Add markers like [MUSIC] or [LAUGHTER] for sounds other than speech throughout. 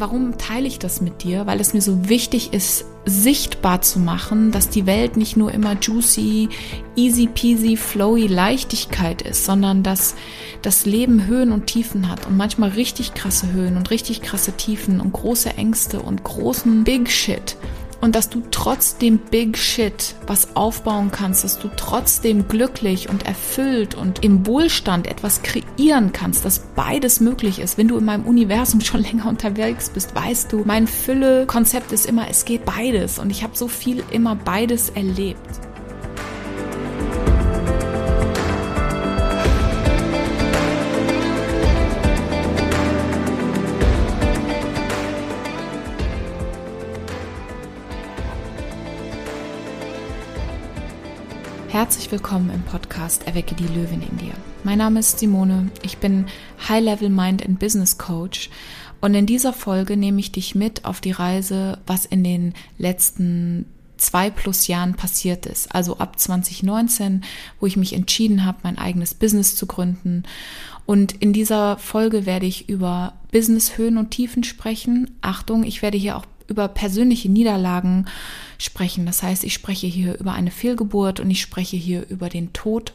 Warum teile ich das mit dir? Weil es mir so wichtig ist, sichtbar zu machen, dass die Welt nicht nur immer juicy, easy peasy, flowy Leichtigkeit ist, sondern dass das Leben Höhen und Tiefen hat und manchmal richtig krasse Höhen und richtig krasse Tiefen und große Ängste und großen Big Shit und dass du trotzdem Big Shit was aufbauen kannst, dass du trotzdem glücklich und erfüllt und im Wohlstand etwas kreieren kannst, dass beides möglich ist. Wenn du in meinem Universum [LAUGHS] schon länger unterwegs bist, weißt du, mein Fülle-Konzept ist immer, es geht beides und ich habe so viel immer beides erlebt. Herzlich willkommen im Podcast Erwecke die Löwin in dir. Mein Name ist Simone, ich bin High Level Mind and Business Coach und in dieser Folge nehme ich dich mit auf die Reise, was in den letzten zwei plus Jahren passiert ist. Also ab 2019, wo ich mich entschieden habe, mein eigenes Business zu gründen. Und in dieser Folge werde ich über Business Höhen und Tiefen sprechen. Achtung, ich werde hier auch über persönliche Niederlagen sprechen. Das heißt, ich spreche hier über eine Fehlgeburt und ich spreche hier über den Tod.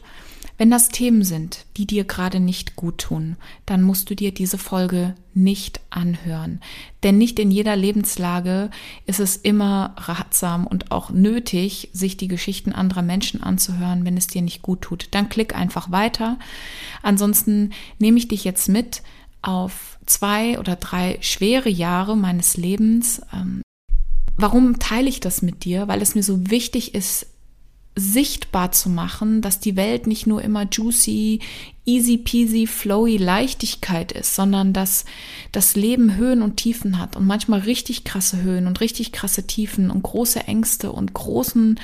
Wenn das Themen sind, die dir gerade nicht gut tun, dann musst du dir diese Folge nicht anhören. Denn nicht in jeder Lebenslage ist es immer ratsam und auch nötig, sich die Geschichten anderer Menschen anzuhören, wenn es dir nicht gut tut. Dann klick einfach weiter. Ansonsten nehme ich dich jetzt mit auf zwei oder drei schwere Jahre meines Lebens. Ähm, warum teile ich das mit dir? Weil es mir so wichtig ist, sichtbar zu machen, dass die Welt nicht nur immer juicy, easy peasy, flowy Leichtigkeit ist, sondern dass das Leben Höhen und Tiefen hat und manchmal richtig krasse Höhen und richtig krasse Tiefen und große Ängste und großen,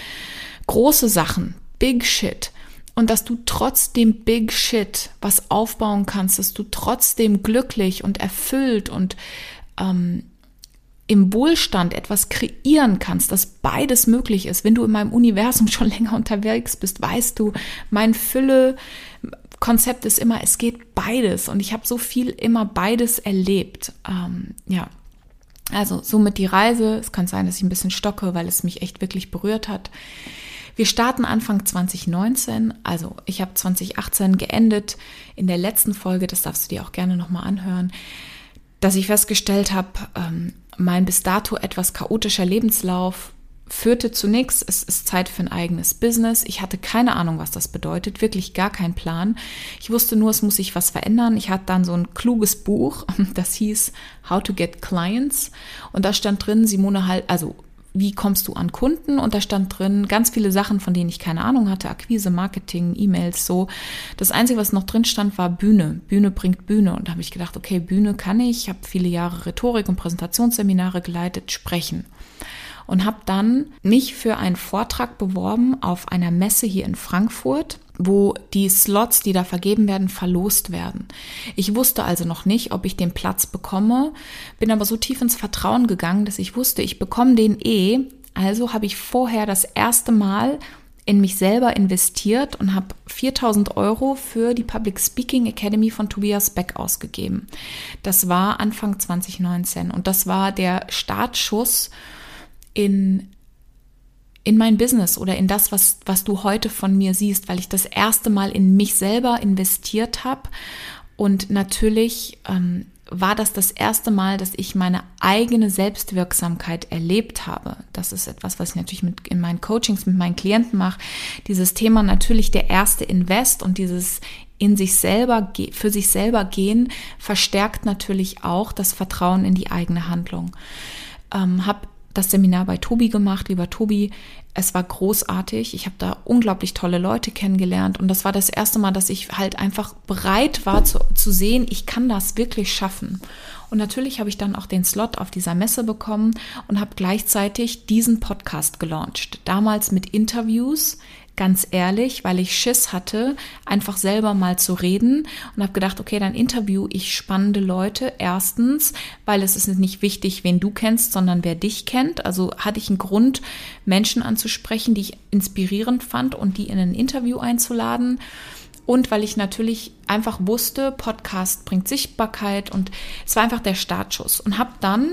große Sachen, big shit und dass du trotzdem Big Shit was aufbauen kannst, dass du trotzdem glücklich und erfüllt und ähm, im Wohlstand etwas kreieren kannst, dass beides möglich ist. Wenn du in meinem Universum [LAUGHS] schon länger unterwegs bist, weißt du, mein Fülle Konzept ist immer, es geht beides und ich habe so viel immer beides erlebt. Ähm, ja, also somit die Reise. Es kann sein, dass ich ein bisschen stocke, weil es mich echt wirklich berührt hat. Wir starten Anfang 2019, also ich habe 2018 geendet. In der letzten Folge, das darfst du dir auch gerne nochmal anhören, dass ich festgestellt habe, ähm, mein bis dato etwas chaotischer Lebenslauf führte zu nichts. Es ist Zeit für ein eigenes Business. Ich hatte keine Ahnung, was das bedeutet, wirklich gar keinen Plan. Ich wusste nur, es muss sich was verändern. Ich hatte dann so ein kluges Buch, [LAUGHS] das hieß How to Get Clients und da stand drin, Simone halt, also wie kommst du an Kunden? Und da stand drin ganz viele Sachen, von denen ich keine Ahnung hatte, Akquise, Marketing, E-Mails, so. Das Einzige, was noch drin stand, war Bühne. Bühne bringt Bühne. Und da habe ich gedacht, okay, Bühne kann ich. Ich habe viele Jahre Rhetorik und Präsentationsseminare geleitet, sprechen. Und habe dann mich für einen Vortrag beworben auf einer Messe hier in Frankfurt wo die Slots, die da vergeben werden, verlost werden. Ich wusste also noch nicht, ob ich den Platz bekomme, bin aber so tief ins Vertrauen gegangen, dass ich wusste, ich bekomme den eh. Also habe ich vorher das erste Mal in mich selber investiert und habe 4000 Euro für die Public Speaking Academy von Tobias Beck ausgegeben. Das war Anfang 2019 und das war der Startschuss in in mein Business oder in das, was, was du heute von mir siehst, weil ich das erste Mal in mich selber investiert habe. Und natürlich ähm, war das das erste Mal, dass ich meine eigene Selbstwirksamkeit erlebt habe. Das ist etwas, was ich natürlich mit in meinen Coachings mit meinen Klienten mache. Dieses Thema natürlich der erste Invest und dieses in sich selber, für sich selber gehen, verstärkt natürlich auch das Vertrauen in die eigene Handlung. Ähm, habe das Seminar bei Tobi gemacht, lieber Tobi. Es war großartig. Ich habe da unglaublich tolle Leute kennengelernt und das war das erste Mal, dass ich halt einfach bereit war zu, zu sehen, ich kann das wirklich schaffen. Und natürlich habe ich dann auch den Slot auf dieser Messe bekommen und habe gleichzeitig diesen Podcast gelauncht. Damals mit Interviews, ganz ehrlich, weil ich Schiss hatte, einfach selber mal zu reden und habe gedacht, okay, dann interview ich spannende Leute. Erstens, weil es ist nicht wichtig, wen du kennst, sondern wer dich kennt. Also hatte ich einen Grund, Menschen anzusprechen, die ich inspirierend fand und die in ein Interview einzuladen. und weil ich natürlich einfach wusste, Podcast bringt Sichtbarkeit und es war einfach der Startschuss und habe dann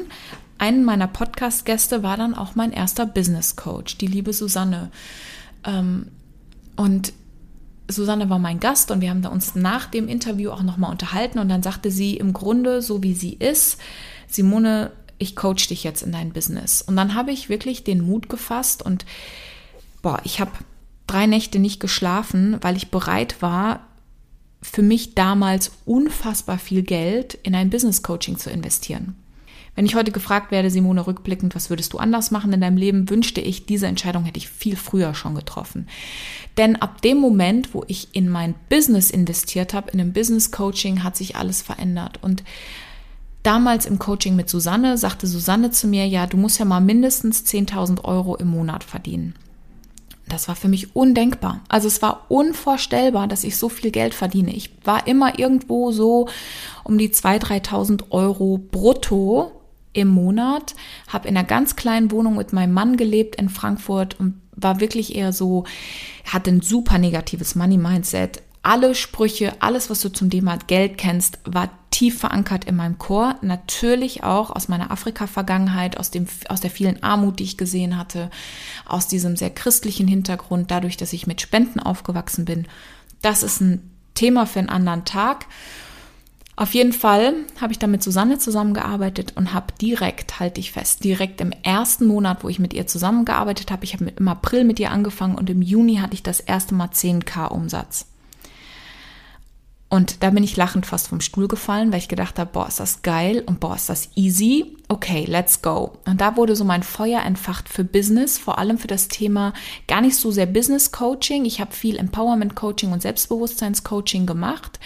einen meiner Podcast-Gäste war dann auch mein erster Business Coach, die liebe Susanne. Ähm, und Susanne war mein Gast und wir haben uns nach dem Interview auch nochmal unterhalten und dann sagte sie im Grunde, so wie sie ist, Simone, ich coach dich jetzt in dein Business. Und dann habe ich wirklich den Mut gefasst und boah, ich habe drei Nächte nicht geschlafen, weil ich bereit war, für mich damals unfassbar viel Geld in ein Business Coaching zu investieren. Wenn ich heute gefragt werde, Simone, rückblickend, was würdest du anders machen in deinem Leben, wünschte ich, diese Entscheidung hätte ich viel früher schon getroffen. Denn ab dem Moment, wo ich in mein Business investiert habe, in einem Business Coaching, hat sich alles verändert. Und damals im Coaching mit Susanne sagte Susanne zu mir, ja, du musst ja mal mindestens 10.000 Euro im Monat verdienen. Das war für mich undenkbar. Also es war unvorstellbar, dass ich so viel Geld verdiene. Ich war immer irgendwo so um die 2.000, 3.000 Euro brutto im Monat, habe in einer ganz kleinen Wohnung mit meinem Mann gelebt in Frankfurt und war wirklich eher so, hatte ein super negatives Money-Mindset. Alle Sprüche, alles, was du zum Thema Geld kennst, war tief verankert in meinem Chor. Natürlich auch aus meiner Afrika-Vergangenheit, aus, aus der vielen Armut, die ich gesehen hatte, aus diesem sehr christlichen Hintergrund, dadurch, dass ich mit Spenden aufgewachsen bin. Das ist ein Thema für einen anderen Tag. Auf jeden Fall habe ich dann mit Susanne zusammengearbeitet und habe direkt, halte ich fest, direkt im ersten Monat, wo ich mit ihr zusammengearbeitet habe, ich habe im April mit ihr angefangen und im Juni hatte ich das erste Mal 10k Umsatz. Und da bin ich lachend fast vom Stuhl gefallen, weil ich gedacht habe, boah, ist das geil und boah, ist das easy. Okay, let's go. Und da wurde so mein Feuer entfacht für Business, vor allem für das Thema gar nicht so sehr Business Coaching. Ich habe viel Empowerment Coaching und Selbstbewusstseins Coaching gemacht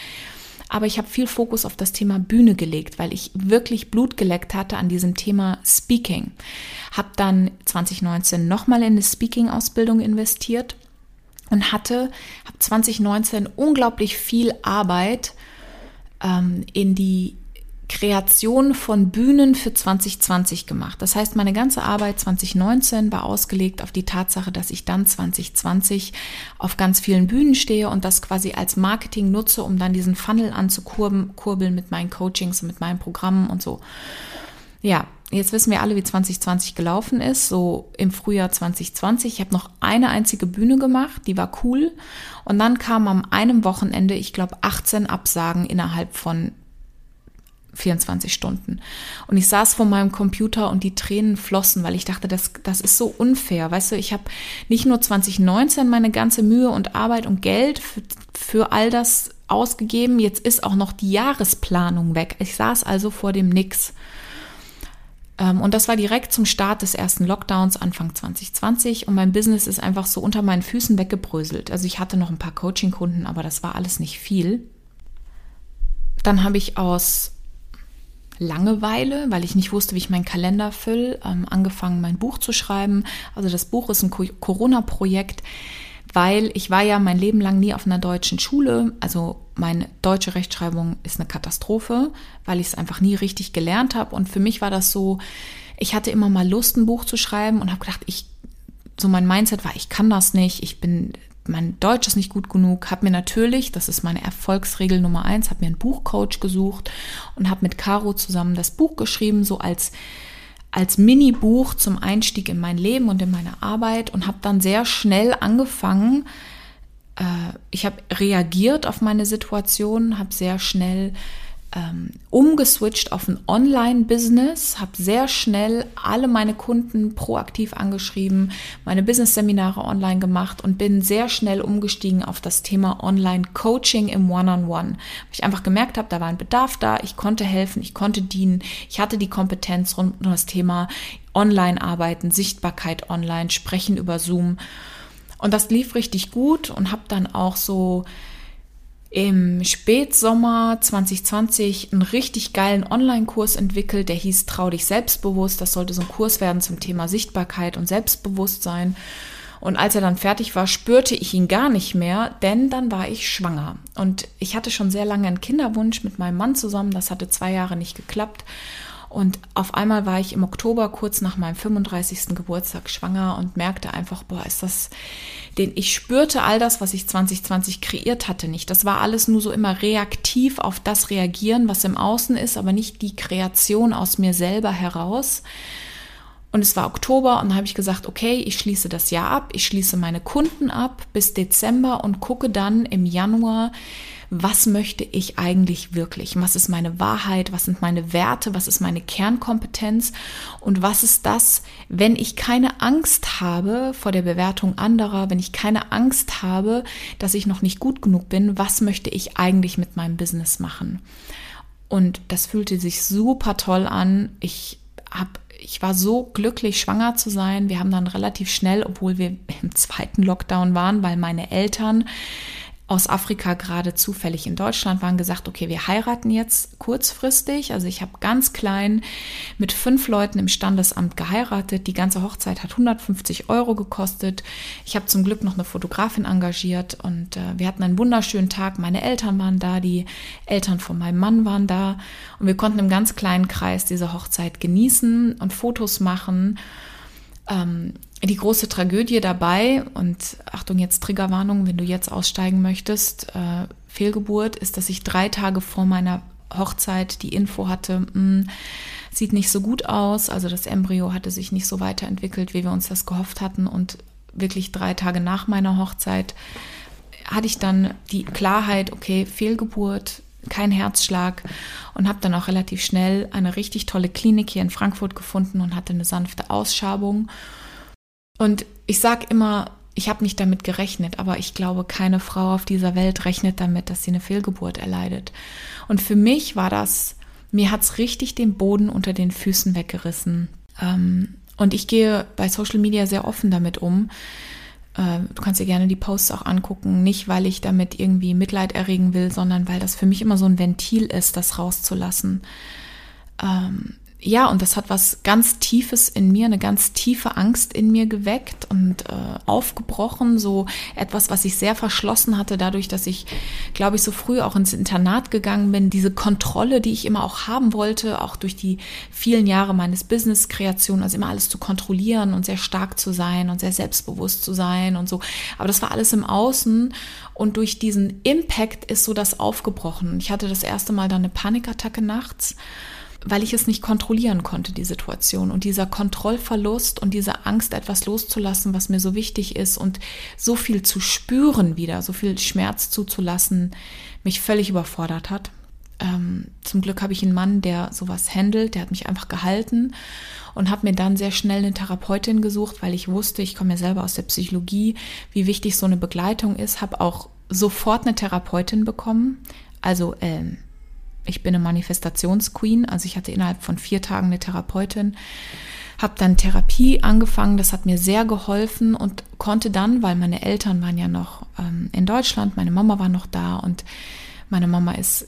aber ich habe viel Fokus auf das Thema Bühne gelegt, weil ich wirklich Blut geleckt hatte an diesem Thema Speaking. Habe dann 2019 nochmal in eine Speaking-Ausbildung investiert und hatte, habe 2019 unglaublich viel Arbeit ähm, in die Kreation von Bühnen für 2020 gemacht. Das heißt, meine ganze Arbeit 2019 war ausgelegt auf die Tatsache, dass ich dann 2020 auf ganz vielen Bühnen stehe und das quasi als Marketing nutze, um dann diesen Funnel anzukurbeln mit meinen Coachings und mit meinen Programmen und so. Ja, jetzt wissen wir alle, wie 2020 gelaufen ist, so im Frühjahr 2020. Ich habe noch eine einzige Bühne gemacht, die war cool. Und dann kam am einem Wochenende, ich glaube, 18 Absagen innerhalb von 24 Stunden. Und ich saß vor meinem Computer und die Tränen flossen, weil ich dachte, das, das ist so unfair. Weißt du, ich habe nicht nur 2019 meine ganze Mühe und Arbeit und Geld für, für all das ausgegeben, jetzt ist auch noch die Jahresplanung weg. Ich saß also vor dem Nix. Ähm, und das war direkt zum Start des ersten Lockdowns Anfang 2020 und mein Business ist einfach so unter meinen Füßen weggebröselt. Also ich hatte noch ein paar Coaching-Kunden, aber das war alles nicht viel. Dann habe ich aus Langeweile, weil ich nicht wusste, wie ich meinen Kalender fülle, ähm, angefangen, mein Buch zu schreiben. Also das Buch ist ein Corona-Projekt, weil ich war ja mein Leben lang nie auf einer deutschen Schule. Also meine deutsche Rechtschreibung ist eine Katastrophe, weil ich es einfach nie richtig gelernt habe. Und für mich war das so, ich hatte immer mal Lust, ein Buch zu schreiben und habe gedacht, ich so mein Mindset war, ich kann das nicht, ich bin mein Deutsch ist nicht gut genug, habe mir natürlich, das ist meine Erfolgsregel Nummer eins, habe mir einen Buchcoach gesucht und habe mit Caro zusammen das Buch geschrieben, so als als Mini-Buch zum Einstieg in mein Leben und in meine Arbeit und habe dann sehr schnell angefangen. Äh, ich habe reagiert auf meine Situation, habe sehr schnell ähm, umgeswitcht auf ein Online-Business, habe sehr schnell alle meine Kunden proaktiv angeschrieben, meine Business-Seminare online gemacht und bin sehr schnell umgestiegen auf das Thema Online-Coaching im One-on-One. -on ich einfach gemerkt habe, da war ein Bedarf da, ich konnte helfen, ich konnte dienen, ich hatte die Kompetenz rund um das Thema Online-Arbeiten, Sichtbarkeit online, Sprechen über Zoom. Und das lief richtig gut und habe dann auch so im Spätsommer 2020 einen richtig geilen Online-Kurs entwickelt, der hieß Trau dich selbstbewusst. Das sollte so ein Kurs werden zum Thema Sichtbarkeit und Selbstbewusstsein. Und als er dann fertig war, spürte ich ihn gar nicht mehr, denn dann war ich schwanger. Und ich hatte schon sehr lange einen Kinderwunsch mit meinem Mann zusammen. Das hatte zwei Jahre nicht geklappt. Und auf einmal war ich im Oktober kurz nach meinem 35. Geburtstag schwanger und merkte einfach, boah, ist das, den ich spürte all das, was ich 2020 kreiert hatte, nicht. Das war alles nur so immer reaktiv auf das reagieren, was im Außen ist, aber nicht die Kreation aus mir selber heraus. Und es war Oktober und habe ich gesagt, okay, ich schließe das Jahr ab, ich schließe meine Kunden ab bis Dezember und gucke dann im Januar, was möchte ich eigentlich wirklich? Was ist meine Wahrheit? Was sind meine Werte? Was ist meine Kernkompetenz? Und was ist das, wenn ich keine Angst habe vor der Bewertung anderer, wenn ich keine Angst habe, dass ich noch nicht gut genug bin? Was möchte ich eigentlich mit meinem Business machen? Und das fühlte sich super toll an. Ich habe ich war so glücklich, schwanger zu sein. Wir haben dann relativ schnell, obwohl wir im zweiten Lockdown waren, weil meine Eltern aus Afrika gerade zufällig in Deutschland waren, gesagt, okay, wir heiraten jetzt kurzfristig. Also ich habe ganz klein mit fünf Leuten im Standesamt geheiratet. Die ganze Hochzeit hat 150 Euro gekostet. Ich habe zum Glück noch eine Fotografin engagiert und äh, wir hatten einen wunderschönen Tag. Meine Eltern waren da, die Eltern von meinem Mann waren da und wir konnten im ganz kleinen Kreis diese Hochzeit genießen und Fotos machen. Ähm, die große Tragödie dabei, und Achtung, jetzt Triggerwarnung, wenn du jetzt aussteigen möchtest, äh, Fehlgeburt, ist, dass ich drei Tage vor meiner Hochzeit die Info hatte, mh, hm, sieht nicht so gut aus, also das Embryo hatte sich nicht so weiterentwickelt, wie wir uns das gehofft hatten. Und wirklich drei Tage nach meiner Hochzeit hatte ich dann die Klarheit, okay, Fehlgeburt, kein Herzschlag. Und habe dann auch relativ schnell eine richtig tolle Klinik hier in Frankfurt gefunden und hatte eine sanfte Ausschabung und ich sage immer, ich habe nicht damit gerechnet, aber ich glaube, keine Frau auf dieser Welt rechnet damit, dass sie eine Fehlgeburt erleidet. Und für mich war das, mir hat es richtig den Boden unter den Füßen weggerissen. Ähm, und ich gehe bei Social Media sehr offen damit um. Äh, du kannst dir gerne die Posts auch angucken, nicht weil ich damit irgendwie Mitleid erregen will, sondern weil das für mich immer so ein Ventil ist, das rauszulassen. Ja, und das hat was ganz Tiefes in mir, eine ganz tiefe Angst in mir geweckt und äh, aufgebrochen, so etwas, was ich sehr verschlossen hatte, dadurch, dass ich, glaube ich, so früh auch ins Internat gegangen bin, diese Kontrolle, die ich immer auch haben wollte, auch durch die vielen Jahre meines Business-Kreation, also immer alles zu kontrollieren und sehr stark zu sein und sehr selbstbewusst zu sein und so. Aber das war alles im Außen und durch diesen Impact ist so das aufgebrochen. Ich hatte das erste Mal dann eine Panikattacke nachts weil ich es nicht kontrollieren konnte, die Situation. Und dieser Kontrollverlust und diese Angst, etwas loszulassen, was mir so wichtig ist und so viel zu spüren wieder, so viel Schmerz zuzulassen, mich völlig überfordert hat. Ähm, zum Glück habe ich einen Mann, der sowas handelt, der hat mich einfach gehalten und habe mir dann sehr schnell eine Therapeutin gesucht, weil ich wusste, ich komme ja selber aus der Psychologie, wie wichtig so eine Begleitung ist, habe auch sofort eine Therapeutin bekommen, also ähm, ich bin eine Manifestationsqueen, also ich hatte innerhalb von vier Tagen eine Therapeutin, habe dann Therapie angefangen, das hat mir sehr geholfen und konnte dann, weil meine Eltern waren ja noch ähm, in Deutschland, meine Mama war noch da und meine Mama ist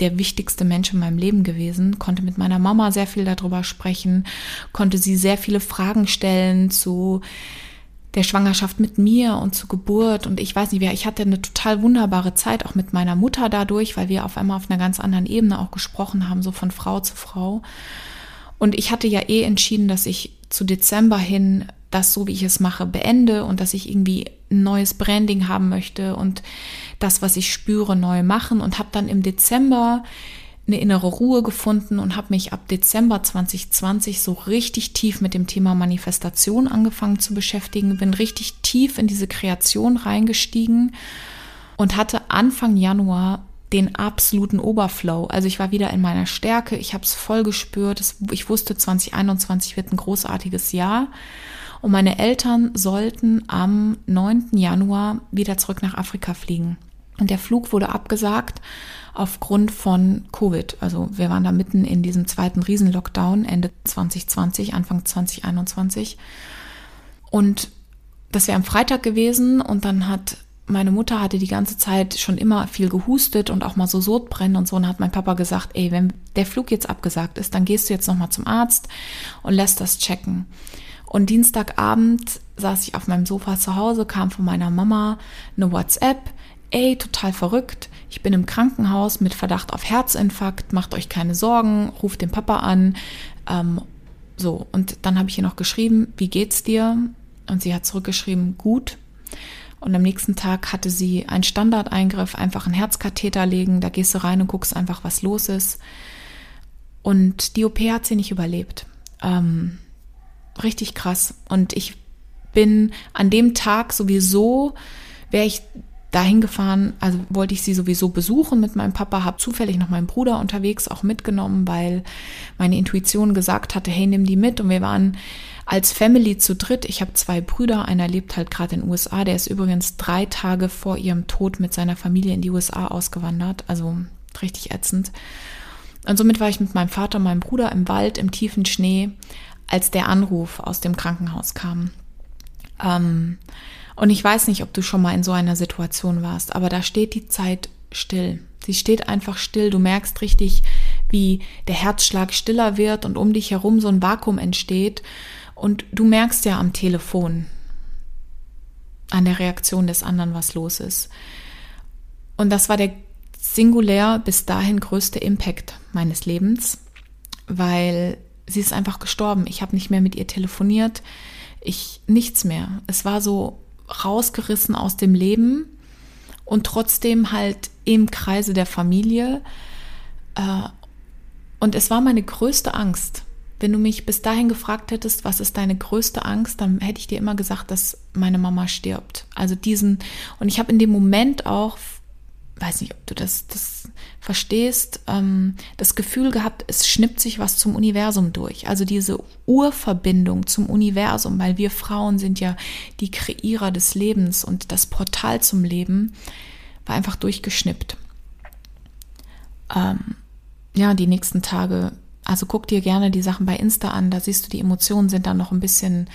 der wichtigste Mensch in meinem Leben gewesen, konnte mit meiner Mama sehr viel darüber sprechen, konnte sie sehr viele Fragen stellen zu der Schwangerschaft mit mir und zur Geburt und ich weiß nicht, ich hatte eine total wunderbare Zeit auch mit meiner Mutter dadurch, weil wir auf einmal auf einer ganz anderen Ebene auch gesprochen haben, so von Frau zu Frau. Und ich hatte ja eh entschieden, dass ich zu Dezember hin das so, wie ich es mache, beende und dass ich irgendwie ein neues Branding haben möchte und das, was ich spüre, neu machen und habe dann im Dezember eine innere Ruhe gefunden und habe mich ab Dezember 2020 so richtig tief mit dem Thema Manifestation angefangen zu beschäftigen, bin richtig tief in diese Kreation reingestiegen und hatte Anfang Januar den absoluten Oberflow. Also ich war wieder in meiner Stärke, ich habe es voll gespürt, ich wusste 2021 wird ein großartiges Jahr und meine Eltern sollten am 9. Januar wieder zurück nach Afrika fliegen. Und der Flug wurde abgesagt aufgrund von Covid. Also wir waren da mitten in diesem zweiten Riesenlockdown Ende 2020, Anfang 2021. Und das wäre am Freitag gewesen und dann hat meine Mutter hatte die ganze Zeit schon immer viel gehustet und auch mal so Sodbrennen und so. Und hat mein Papa gesagt, ey, wenn der Flug jetzt abgesagt ist, dann gehst du jetzt nochmal zum Arzt und lässt das checken. Und Dienstagabend saß ich auf meinem Sofa zu Hause, kam von meiner Mama eine WhatsApp, ey, total verrückt, ich bin im Krankenhaus mit Verdacht auf Herzinfarkt, macht euch keine Sorgen, ruft den Papa an. Ähm, so, und dann habe ich ihr noch geschrieben, wie geht's dir? Und sie hat zurückgeschrieben, gut. Und am nächsten Tag hatte sie einen Standardeingriff, einfach einen Herzkatheter legen. Da gehst du rein und guckst einfach, was los ist. Und die OP hat sie nicht überlebt. Ähm, richtig krass. Und ich bin an dem Tag sowieso, wäre ich dahin gefahren, also wollte ich sie sowieso besuchen mit meinem Papa, habe zufällig noch meinen Bruder unterwegs auch mitgenommen, weil meine Intuition gesagt hatte, hey, nimm die mit. Und wir waren als Family zu dritt. Ich habe zwei Brüder, einer lebt halt gerade in den USA, der ist übrigens drei Tage vor ihrem Tod mit seiner Familie in die USA ausgewandert, also richtig ätzend. Und somit war ich mit meinem Vater und meinem Bruder im Wald, im tiefen Schnee, als der Anruf aus dem Krankenhaus kam. Ähm, und ich weiß nicht, ob du schon mal in so einer Situation warst, aber da steht die Zeit still. Sie steht einfach still. Du merkst richtig, wie der Herzschlag stiller wird und um dich herum so ein Vakuum entsteht. Und du merkst ja am Telefon, an der Reaktion des anderen, was los ist. Und das war der singulär bis dahin größte Impact meines Lebens, weil sie ist einfach gestorben. Ich habe nicht mehr mit ihr telefoniert. Ich nichts mehr. Es war so rausgerissen aus dem Leben und trotzdem halt im Kreise der Familie. Äh, und es war meine größte Angst, wenn du mich bis dahin gefragt hättest, was ist deine größte Angst, dann hätte ich dir immer gesagt, dass meine Mama stirbt. Also diesen, und ich habe in dem Moment auch, weiß nicht, ob du das, das verstehst, ähm, das Gefühl gehabt, es schnippt sich was zum Universum durch. Also diese Urverbindung zum Universum, weil wir Frauen sind ja die Kreierer des Lebens und das Portal zum Leben war einfach durchgeschnippt. Ähm, ja, die nächsten Tage also guck dir gerne die Sachen bei Insta an, da siehst du, die Emotionen sind dann noch ein bisschen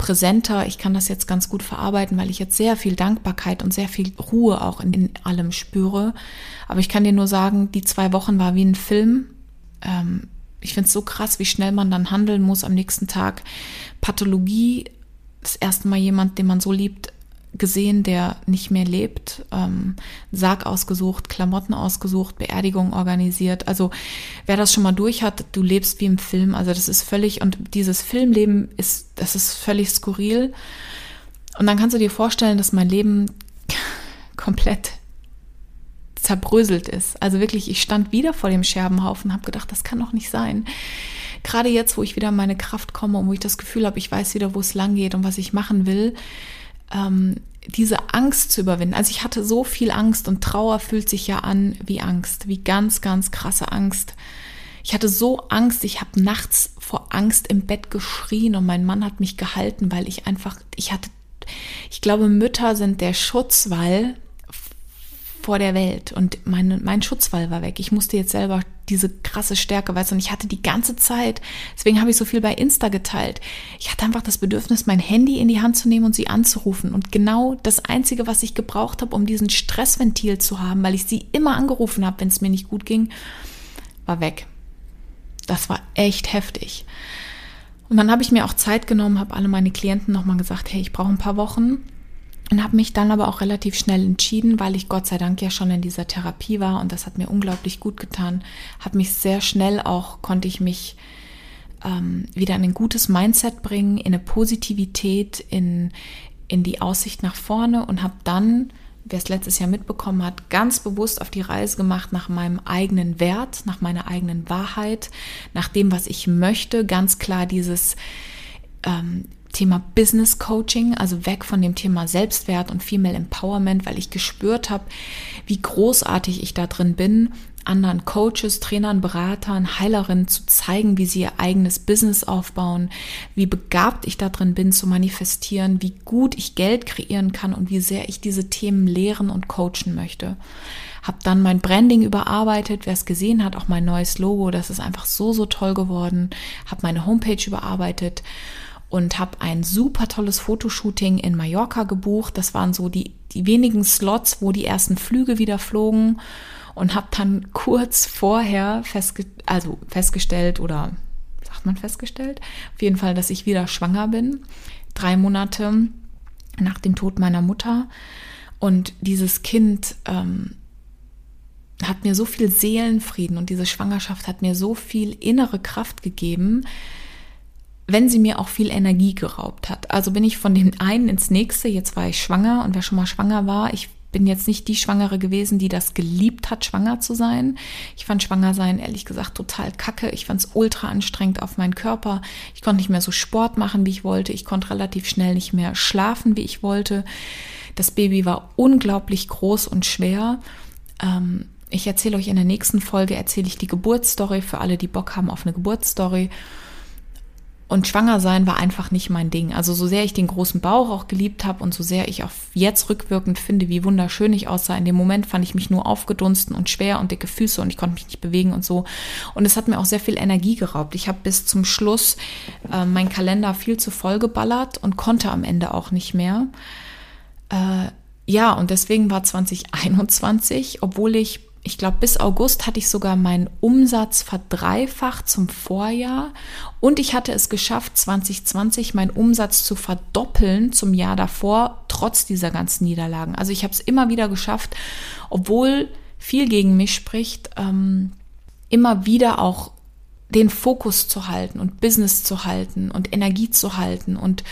präsenter. Ich kann das jetzt ganz gut verarbeiten, weil ich jetzt sehr viel Dankbarkeit und sehr viel Ruhe auch in, in allem spüre. Aber ich kann dir nur sagen, die zwei Wochen war wie ein Film. Ähm, ich finde es so krass, wie schnell man dann handeln muss am nächsten Tag. Pathologie, das erste Mal jemand, den man so liebt, gesehen, der nicht mehr lebt, ähm, Sarg ausgesucht, Klamotten ausgesucht, Beerdigung organisiert. Also wer das schon mal durch hat, du lebst wie im Film. Also das ist völlig, und dieses Filmleben ist, das ist völlig skurril. Und dann kannst du dir vorstellen, dass mein Leben [LAUGHS] komplett zerbröselt ist. Also wirklich, ich stand wieder vor dem Scherbenhaufen und habe gedacht, das kann doch nicht sein. Gerade jetzt, wo ich wieder in meine Kraft komme und wo ich das Gefühl habe, ich weiß wieder, wo es lang geht und was ich machen will, ähm, diese Angst zu überwinden. Also ich hatte so viel Angst und Trauer fühlt sich ja an wie Angst, wie ganz, ganz krasse Angst. Ich hatte so Angst, ich habe nachts vor Angst im Bett geschrien und mein Mann hat mich gehalten, weil ich einfach, ich hatte, ich glaube, Mütter sind der Schutzwall vor der Welt und mein, mein Schutzwall war weg. Ich musste jetzt selber diese krasse Stärke, weißt du, und ich hatte die ganze Zeit, deswegen habe ich so viel bei Insta geteilt. Ich hatte einfach das Bedürfnis, mein Handy in die Hand zu nehmen und sie anzurufen. Und genau das Einzige, was ich gebraucht habe, um diesen Stressventil zu haben, weil ich sie immer angerufen habe, wenn es mir nicht gut ging, war weg. Das war echt heftig. Und dann habe ich mir auch Zeit genommen, habe alle meine Klienten nochmal gesagt, hey, ich brauche ein paar Wochen und habe mich dann aber auch relativ schnell entschieden, weil ich Gott sei Dank ja schon in dieser Therapie war und das hat mir unglaublich gut getan. Habe mich sehr schnell auch konnte ich mich ähm, wieder in ein gutes Mindset bringen, in eine Positivität, in in die Aussicht nach vorne und habe dann, wer es letztes Jahr mitbekommen hat, ganz bewusst auf die Reise gemacht nach meinem eigenen Wert, nach meiner eigenen Wahrheit, nach dem, was ich möchte. Ganz klar dieses ähm, Thema Business Coaching, also weg von dem Thema Selbstwert und Female Empowerment, weil ich gespürt habe, wie großartig ich da drin bin, anderen Coaches, Trainern, Beratern, Heilerinnen zu zeigen, wie sie ihr eigenes Business aufbauen, wie begabt ich da drin bin zu manifestieren, wie gut ich Geld kreieren kann und wie sehr ich diese Themen lehren und coachen möchte. Hab dann mein Branding überarbeitet, wer es gesehen hat, auch mein neues Logo, das ist einfach so so toll geworden. Hab meine Homepage überarbeitet und habe ein super tolles Fotoshooting in Mallorca gebucht. Das waren so die, die wenigen Slots, wo die ersten Flüge wieder flogen und habe dann kurz vorher festge also festgestellt oder sagt man festgestellt, auf jeden Fall, dass ich wieder schwanger bin. Drei Monate nach dem Tod meiner Mutter. Und dieses Kind ähm, hat mir so viel Seelenfrieden und diese Schwangerschaft hat mir so viel innere Kraft gegeben, wenn sie mir auch viel Energie geraubt hat. Also bin ich von dem einen ins nächste, jetzt war ich schwanger und wer schon mal schwanger war, ich bin jetzt nicht die Schwangere gewesen, die das geliebt hat, schwanger zu sein. Ich fand schwanger sein ehrlich gesagt total kacke. Ich fand es ultra anstrengend auf meinen Körper. Ich konnte nicht mehr so Sport machen, wie ich wollte. Ich konnte relativ schnell nicht mehr schlafen, wie ich wollte. Das Baby war unglaublich groß und schwer. Ähm, ich erzähle euch in der nächsten Folge, erzähle ich die Geburtsstory für alle, die Bock haben auf eine Geburtsstory. Und schwanger sein war einfach nicht mein Ding. Also so sehr ich den großen Bauch auch geliebt habe und so sehr ich auch jetzt rückwirkend finde, wie wunderschön ich aussah, in dem Moment fand ich mich nur aufgedunsten und schwer und dicke Füße und ich konnte mich nicht bewegen und so. Und es hat mir auch sehr viel Energie geraubt. Ich habe bis zum Schluss äh, meinen Kalender viel zu voll geballert und konnte am Ende auch nicht mehr. Äh, ja, und deswegen war 2021, obwohl ich ich glaube, bis August hatte ich sogar meinen Umsatz verdreifacht zum Vorjahr und ich hatte es geschafft, 2020 meinen Umsatz zu verdoppeln zum Jahr davor, trotz dieser ganzen Niederlagen. Also ich habe es immer wieder geschafft, obwohl viel gegen mich spricht, ähm, immer wieder auch den Fokus zu halten und Business zu halten und Energie zu halten und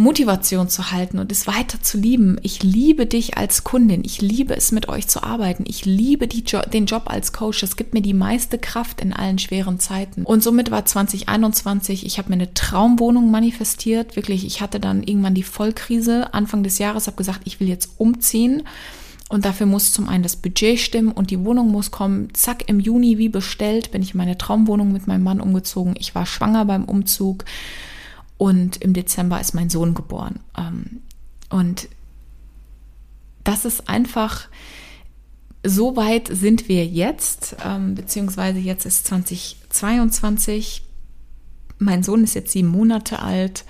Motivation zu halten und es weiter zu lieben. Ich liebe dich als Kundin. Ich liebe es, mit euch zu arbeiten. Ich liebe jo den Job als Coach. Das gibt mir die meiste Kraft in allen schweren Zeiten. Und somit war 2021, ich habe mir eine Traumwohnung manifestiert. Wirklich, ich hatte dann irgendwann die Vollkrise Anfang des Jahres, habe gesagt, ich will jetzt umziehen. Und dafür muss zum einen das Budget stimmen und die Wohnung muss kommen. Zack, im Juni wie bestellt bin ich in meine Traumwohnung mit meinem Mann umgezogen. Ich war schwanger beim Umzug. Und im Dezember ist mein Sohn geboren. Ähm, und das ist einfach, so weit sind wir jetzt, ähm, beziehungsweise jetzt ist 2022. Mein Sohn ist jetzt sieben Monate alt.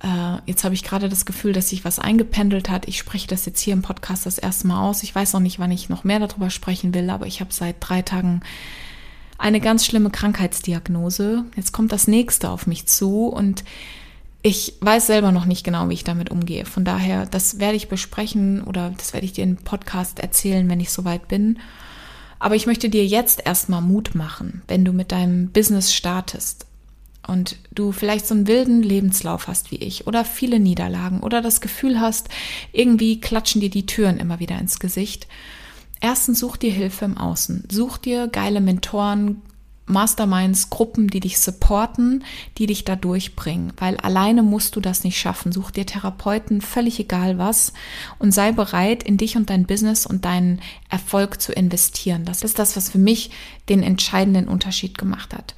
Äh, jetzt habe ich gerade das Gefühl, dass sich was eingependelt hat. Ich spreche das jetzt hier im Podcast das erste Mal aus. Ich weiß noch nicht, wann ich noch mehr darüber sprechen will, aber ich habe seit drei Tagen eine ganz schlimme Krankheitsdiagnose. Jetzt kommt das nächste auf mich zu und ich weiß selber noch nicht genau, wie ich damit umgehe. Von daher, das werde ich besprechen oder das werde ich dir im Podcast erzählen, wenn ich soweit bin. Aber ich möchte dir jetzt erstmal Mut machen, wenn du mit deinem Business startest und du vielleicht so einen wilden Lebenslauf hast wie ich oder viele Niederlagen oder das Gefühl hast, irgendwie klatschen dir die Türen immer wieder ins Gesicht Erstens such dir Hilfe im Außen. Such dir geile Mentoren, Masterminds, Gruppen, die dich supporten, die dich da durchbringen, weil alleine musst du das nicht schaffen. Such dir Therapeuten, völlig egal was, und sei bereit, in dich und dein Business und deinen Erfolg zu investieren. Das ist das, was für mich den entscheidenden Unterschied gemacht hat.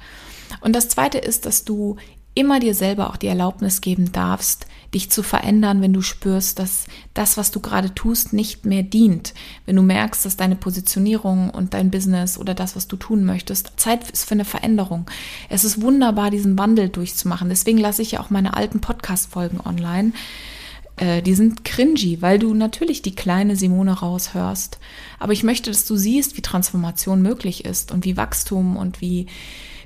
Und das zweite ist, dass du immer dir selber auch die Erlaubnis geben darfst, dich zu verändern, wenn du spürst, dass das, was du gerade tust, nicht mehr dient. Wenn du merkst, dass deine Positionierung und dein Business oder das, was du tun möchtest, Zeit ist für eine Veränderung. Es ist wunderbar, diesen Wandel durchzumachen. Deswegen lasse ich ja auch meine alten Podcast-Folgen online. Äh, die sind cringy, weil du natürlich die kleine Simone raushörst. Aber ich möchte, dass du siehst, wie Transformation möglich ist und wie Wachstum und wie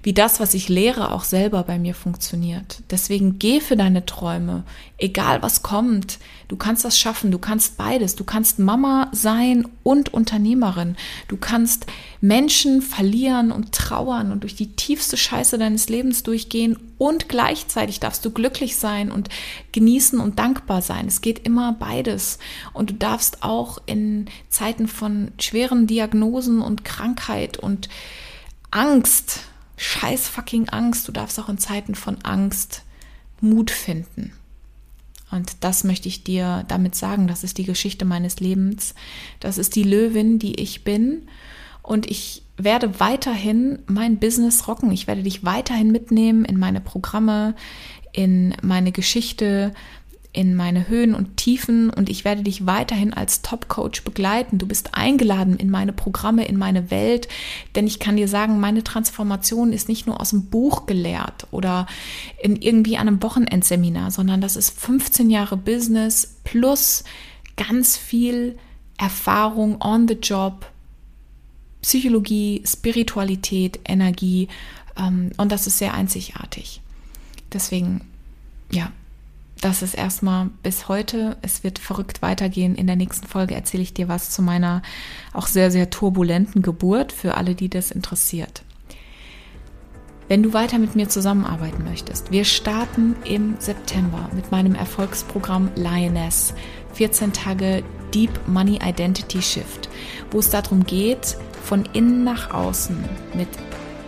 wie das, was ich lehre, auch selber bei mir funktioniert. Deswegen geh für deine Träume, egal was kommt. Du kannst das schaffen, du kannst beides. Du kannst Mama sein und Unternehmerin. Du kannst Menschen verlieren und trauern und durch die tiefste Scheiße deines Lebens durchgehen und gleichzeitig darfst du glücklich sein und genießen und dankbar sein. Es geht immer beides. Und du darfst auch in Zeiten von schweren Diagnosen und Krankheit und Angst scheiß fucking Angst. Du darfst auch in Zeiten von Angst Mut finden. Und das möchte ich dir damit sagen. Das ist die Geschichte meines Lebens. Das ist die Löwin, die ich bin. Und ich werde weiterhin mein Business rocken. Ich werde dich weiterhin mitnehmen in meine Programme, in meine Geschichte, in meine Höhen und Tiefen und ich werde dich weiterhin als Top-Coach begleiten. Du bist eingeladen in meine Programme, in meine Welt, denn ich kann dir sagen, meine Transformation ist nicht nur aus dem Buch gelehrt oder in irgendwie einem Wochenendseminar, sondern das ist 15 Jahre Business plus ganz viel Erfahrung on the job, Psychologie, Spiritualität, Energie ähm, und das ist sehr einzigartig. Deswegen, ja, das ist erstmal bis heute. Es wird verrückt weitergehen. In der nächsten Folge erzähle ich dir was zu meiner auch sehr, sehr turbulenten Geburt für alle, die das interessiert. Wenn du weiter mit mir zusammenarbeiten möchtest, wir starten im September mit meinem Erfolgsprogramm Lioness. 14 Tage Deep Money Identity Shift, wo es darum geht, von innen nach außen mit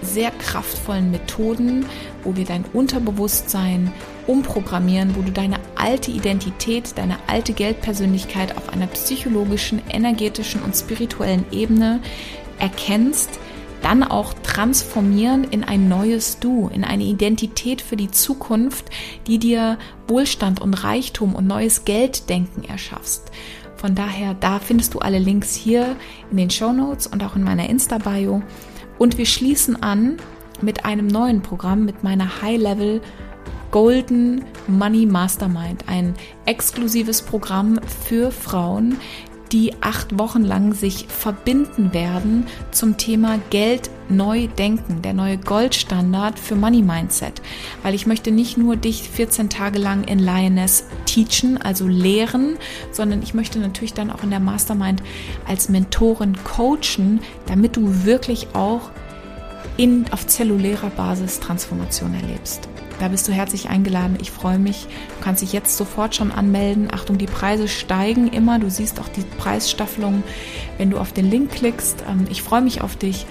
sehr kraftvollen Methoden, wo wir dein Unterbewusstsein umprogrammieren, wo du deine alte Identität, deine alte Geldpersönlichkeit auf einer psychologischen, energetischen und spirituellen Ebene erkennst, dann auch transformieren in ein neues Du, in eine Identität für die Zukunft, die dir Wohlstand und Reichtum und neues Gelddenken erschaffst. Von daher, da findest du alle Links hier in den Show Notes und auch in meiner Insta-Bio. Und wir schließen an mit einem neuen Programm, mit meiner High-Level Golden Money Mastermind, ein exklusives Programm für Frauen, die acht Wochen lang sich verbinden werden zum Thema Geld neu denken, der neue Goldstandard für Money Mindset. Weil ich möchte nicht nur dich 14 Tage lang in Lioness teachen, also lehren, sondern ich möchte natürlich dann auch in der Mastermind als Mentorin coachen, damit du wirklich auch in, auf zellulärer Basis Transformation erlebst. Da bist du herzlich eingeladen. Ich freue mich. Du kannst dich jetzt sofort schon anmelden. Achtung, die Preise steigen immer. Du siehst auch die Preisstaffelung, wenn du auf den Link klickst. Ähm, ich freue mich auf dich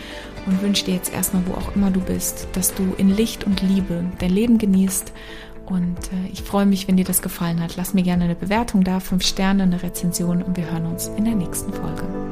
und wünsche dir jetzt erstmal, wo auch immer du bist, dass du in Licht und Liebe dein Leben genießt. Und äh, ich freue mich, wenn dir das gefallen hat. Lass mir gerne eine Bewertung da, fünf Sterne, eine Rezension und wir hören uns in der nächsten Folge.